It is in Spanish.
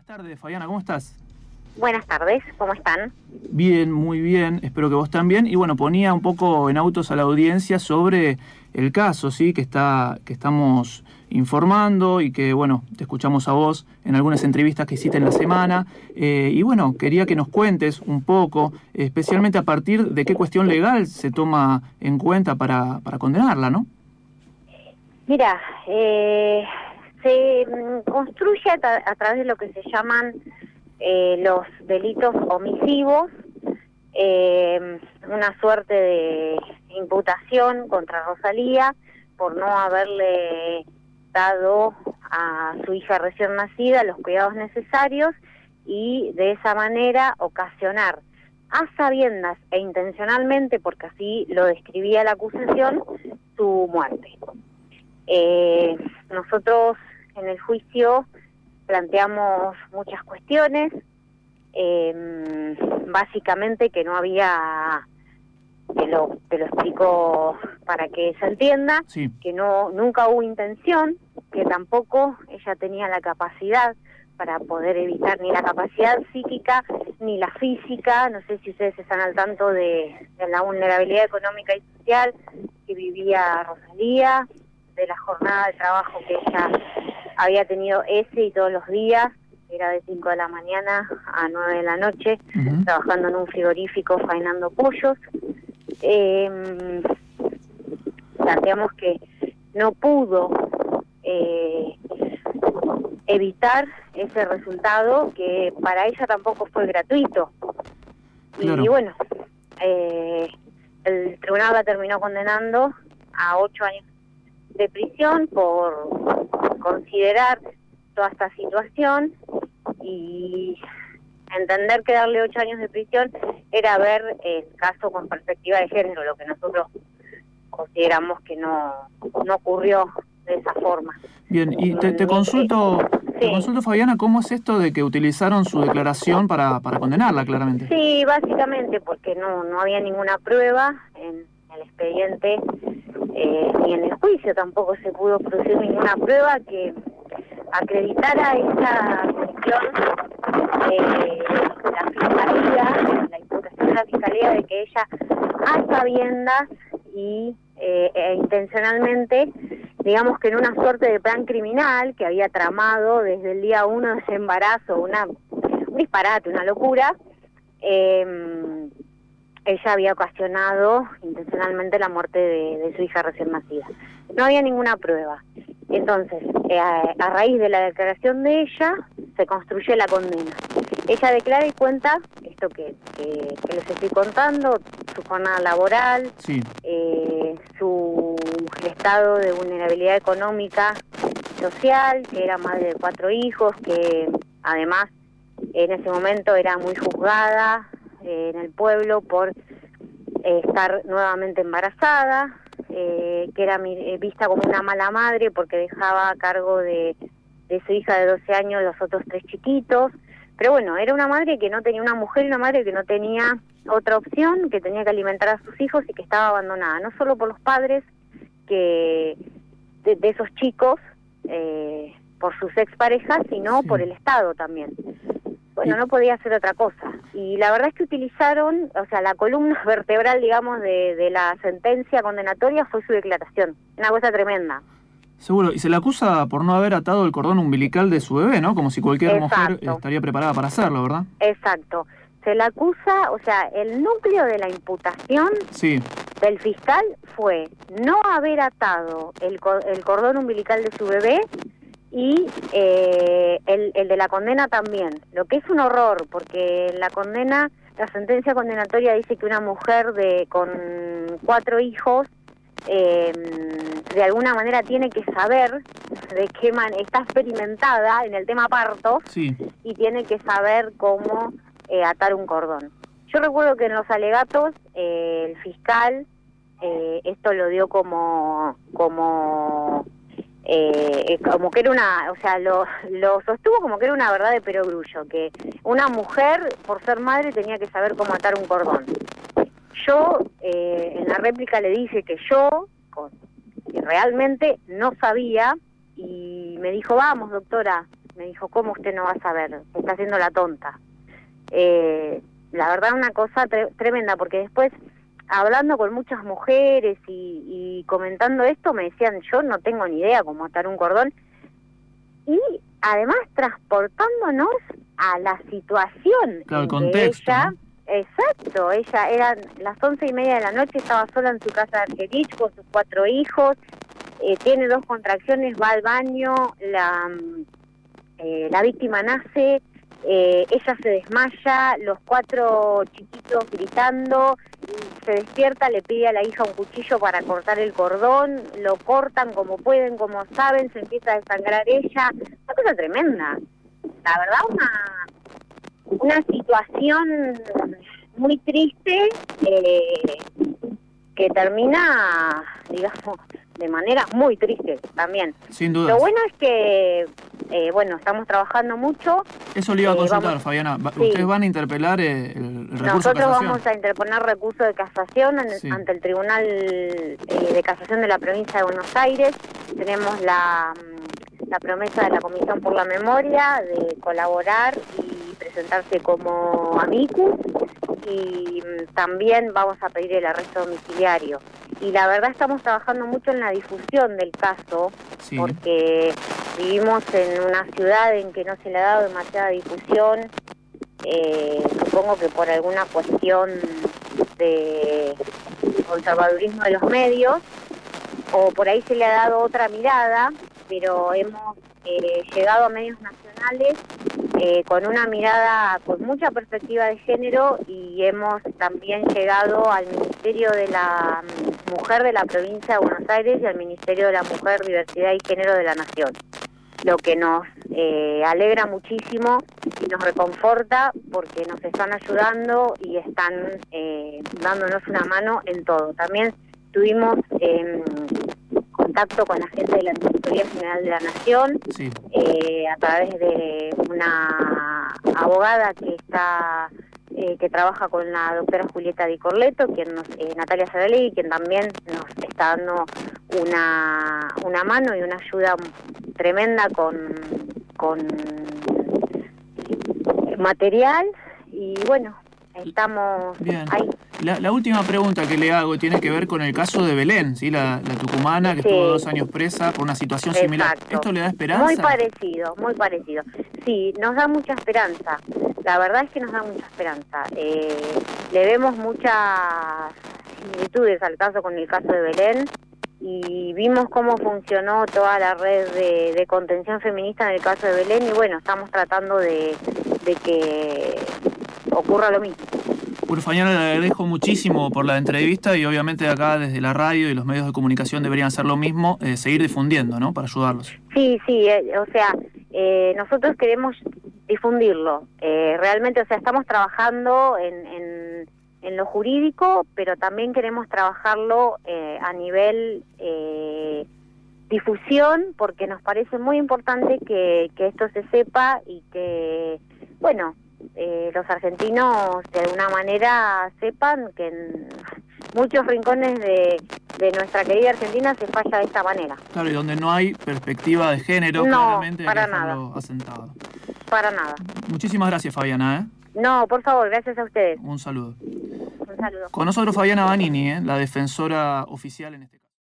Buenas tardes, Fabiana, ¿cómo estás? Buenas tardes, ¿cómo están? Bien, muy bien, espero que vos también. Y bueno, ponía un poco en autos a la audiencia sobre el caso, ¿sí? Que, está, que estamos informando y que, bueno, te escuchamos a vos en algunas entrevistas que hiciste en la semana. Eh, y bueno, quería que nos cuentes un poco, especialmente a partir de qué cuestión legal se toma en cuenta para, para condenarla, ¿no? Mira, eh, se mm, construye a, través de lo que se llaman eh, los delitos omisivos, eh, una suerte de imputación contra Rosalía por no haberle dado a su hija recién nacida los cuidados necesarios y de esa manera ocasionar a sabiendas e intencionalmente, porque así lo describía la acusación, su muerte. Eh, nosotros en el juicio planteamos muchas cuestiones, eh, básicamente que no había, te lo, te lo explico para que se entienda, que no nunca hubo intención, que tampoco ella tenía la capacidad para poder evitar ni la capacidad psíquica ni la física. No sé si ustedes están al tanto de, de la vulnerabilidad económica y social que vivía Rosalía, de la jornada de trabajo que ella había tenido ese y todos los días, era de 5 de la mañana a 9 de la noche, trabajando en un frigorífico faenando pollos. Eh, planteamos que no pudo eh, evitar ese resultado que para ella tampoco fue gratuito. Y, bueno, eh, el tribunal la terminó condenando a ocho años de prisión por considerar toda esta situación y entender que darle ocho años de prisión era ver el caso con perspectiva de género, lo que nosotros consideramos que no, no ocurrió de esa forma. Bien, y te, consulto, te consulto, Fabiana, ¿cómo es esto de que utilizaron su declaración para, para condenarla, claramente? Sí, básicamente porque no, no había ninguna prueba en el expediente eh, ni en el juicio tampoco se pudo producir ninguna prueba que acreditara esa cuestión eh, la fiscalía, la imputación de la fiscalía de que ella a sabiendas y eh, e intencionalmente, digamos que en una suerte de plan criminal que había tramado desde el día uno de ese embarazo, una, un disparate, una locura, eh, ella había ocasionado intencionalmente la muerte de, su hija recién nacida. No había ninguna prueba. Entonces, eh, a, raíz de la declaración de ella, se construye la condena. Ella declara y cuenta esto que, les estoy contando, su jornada laboral, eh, su estado de vulnerabilidad económica, social, que era madre de cuatro hijos, que además en ese momento era muy juzgada, en el pueblo por eh, estar nuevamente embarazada, eh, que era eh, vista como una mala madre porque dejaba a cargo de, de su hija de 12 años los otros tres chiquitos. Pero bueno, era una madre que no tenía una mujer y una madre que no tenía otra opción, que tenía que alimentar a sus hijos y que estaba abandonada, no solo por los padres que de, esos chicos, por sus exparejas, sino por el Estado también. Bueno, no podía hacer otra cosa. Y la verdad es que utilizaron, o sea, la columna vertebral, digamos, de, la sentencia condenatoria fue su declaración. Una cosa tremenda. Seguro, y se le acusa por no haber atado el cordón umbilical de su bebé, ¿no? Como si cualquier mujer estaría preparada para hacerlo, ¿verdad? Exacto. Se le acusa, o sea, el núcleo de la imputación sí. del fiscal fue no haber atado el, el cordón umbilical de su bebé y eh, el, el de la condena también, lo que es un horror, porque la condena, la sentencia condenatoria dice que una mujer de con cuatro hijos eh, de alguna manera tiene que saber de qué man está experimentada en el tema parto y tiene que saber cómo eh, atar un cordón. Yo recuerdo que en los alegatos el fiscal esto lo dio como como eh, como que era una, o sea, lo, lo sostuvo como que era una verdad de perogrullo, que una mujer, por ser madre, tenía que saber cómo atar un cordón. Yo, eh, en la réplica le dije que yo realmente no sabía y me dijo, vamos, doctora, Me dijo, ¿cómo usted no va a saber? Está haciendo la tonta. Eh, la verdad, una cosa tremenda, porque después, hablando con muchas mujeres y, y comentando esto, me decían, yo no tengo ni idea cómo atar un cordón. Y además transportándonos a la situación claro, el contexto, ella, exacto, ella eran las once y media de la noche, estaba sola en su casa de Argerich con sus cuatro hijos, eh, tiene dos contracciones, va al baño, la, mm, eh, la víctima nace, eh, ella se desmaya, los cuatro chiquitos gritando, se despierta, le pide a la hija un cuchillo para cortar el cordón, lo cortan como pueden, como saben, se empieza a desangrar ella, una cosa tremenda. La verdad, una, una situación muy triste eh, que termina, digamos, de manera muy triste también. Sin duda. Lo bueno es que eh, bueno, estamos trabajando mucho. Eso le iba a eh, consultar, Fabiana. ¿Ustedes van a interpelar eh, el, recurso Nosotros de casación? vamos a interponer recurso de casación ante el Tribunal de Casación de la Provincia de Buenos Aires. Tenemos la, la promesa de la Comisión por la Memoria de colaborar y presentarse como amicus y mm, también vamos a pedir el arresto domiciliario. Y la verdad estamos trabajando mucho en la difusión del caso, porque vivimos en una ciudad en que no se le ha dado demasiada difusión, eh, supongo que por alguna cuestión de conservadurismo de los medios, o por ahí se le ha dado otra mirada, pero hemos eh, llegado a medios nacionales eh, con una mirada con mucha perspectiva de género y hemos también llegado al Ministerio de la Mujer de la Provincia de Buenos Aires y al Ministerio de la Mujer, Diversidad y Género de la Nación, lo que nos eh, alegra muchísimo y nos reconforta porque nos están ayudando y están dándonos una mano en todo. También tuvimos em, contacto con la gente de la Administración General de la Nación eh, a través de una abogada que está eh, que trabaja con la doctora Julieta Di Corleto, quien nos, eh, Natalia Sarelli, quien también nos está dando una, una mano y una ayuda tremenda con, con material. Y bueno, estamos ahí. La, última pregunta que le hago tiene que ver con el caso de Belén, ¿sí? la, tucumana que estuvo dos años presa por una situación similar. ¿Esto le da esperanza? Muy parecido, muy parecido. Sí, nos da mucha esperanza. La verdad es que nos da mucha esperanza. Eh, le vemos muchas similitudes al caso con el caso de Belén y vimos cómo funcionó toda la red de, contención feminista en el caso de Belén y bueno, estamos tratando de que ocurra lo mismo. Urfañana, le agradezco muchísimo por la entrevista y obviamente acá desde la radio y los medios de comunicación deberían hacer lo mismo, eh, seguir difundiendo, ¿no? Para ayudarlos. Sí, sí, eh, o sea, eh, nosotros queremos difundirlo. realmente, o sea, estamos trabajando en, en, en, lo jurídico, pero también queremos trabajarlo a nivel difusión, porque nos parece muy importante que, que esto se sepa y que, bueno, eh, los argentinos de alguna manera sepan que en muchos rincones de, nuestra querida Argentina se falla de esta manera. Claro, y donde no hay perspectiva de género, claramente para nada. asentado. Para nada. Muchísimas gracias, Fabiana. ¿eh? No, por favor, gracias a ustedes. Un saludo. Un saludo. Con nosotros Fabiana Banini, ¿eh? la defensora oficial en este